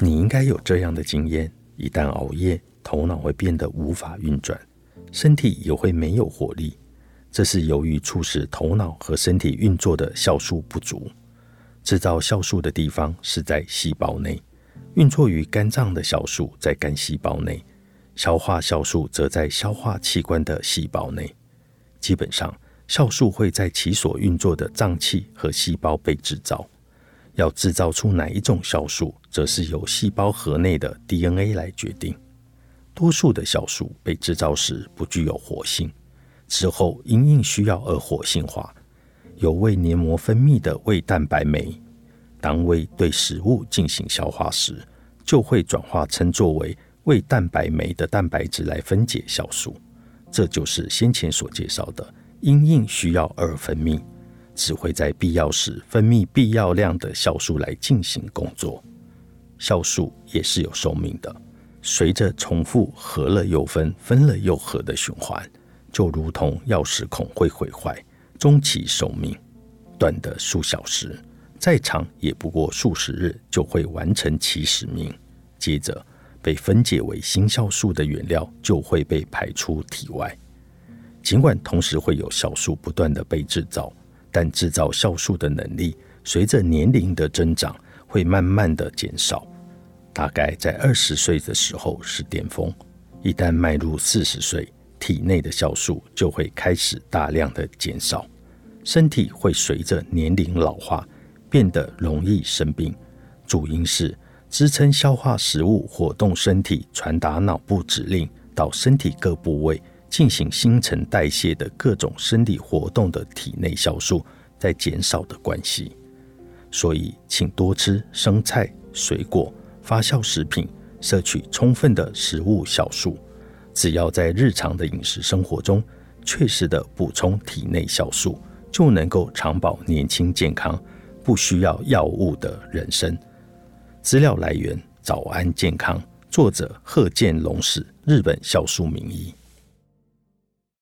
你应该有这样的经验：一旦熬夜，头脑会变得无法运转，身体也会没有活力。这是由于促使头脑和身体运作的酵素不足。制造酵素的地方是在细胞内，运作于肝脏的酵素在肝细胞内，消化酵素则在消化器官的细胞内。基本上，酵素会在其所运作的脏器和细胞被制造。要制造出哪一种酵素，则是由细胞核内的 DNA 来决定。多数的酵素被制造时不具有活性，之后因应需要而活性化。有胃黏膜分泌的胃蛋白酶，当胃对食物进行消化时，就会转化成作为胃蛋白酶的蛋白质来分解酵素。这就是先前所介绍的因应需要而分泌，只会在必要时分泌必要量的酵素来进行工作。酵素也是有寿命的，随着重复合了又分，分了又合的循环，就如同钥匙孔会毁坏。终其寿命，短的数小时，再长也不过数十日就会完成其使命。接着被分解为新酵素的原料就会被排出体外。尽管同时会有酵素不断的被制造，但制造酵素的能力随着年龄的增长会慢慢的减少。大概在二十岁的时候是巅峰，一旦迈入四十岁。体内的酵素就会开始大量的减少，身体会随着年龄老化变得容易生病。主因是支撑消化食物、活动身体、传达脑部指令到身体各部位进行新陈代谢的各种生理活动的体内酵素在减少的关系。所以，请多吃生菜、水果、发酵食品，摄取充分的食物酵素。只要在日常的饮食生活中确实的补充体内酵素，就能够长保年轻健康，不需要药物的人生。资料来源：早安健康，作者贺建龙史，日本酵素名医。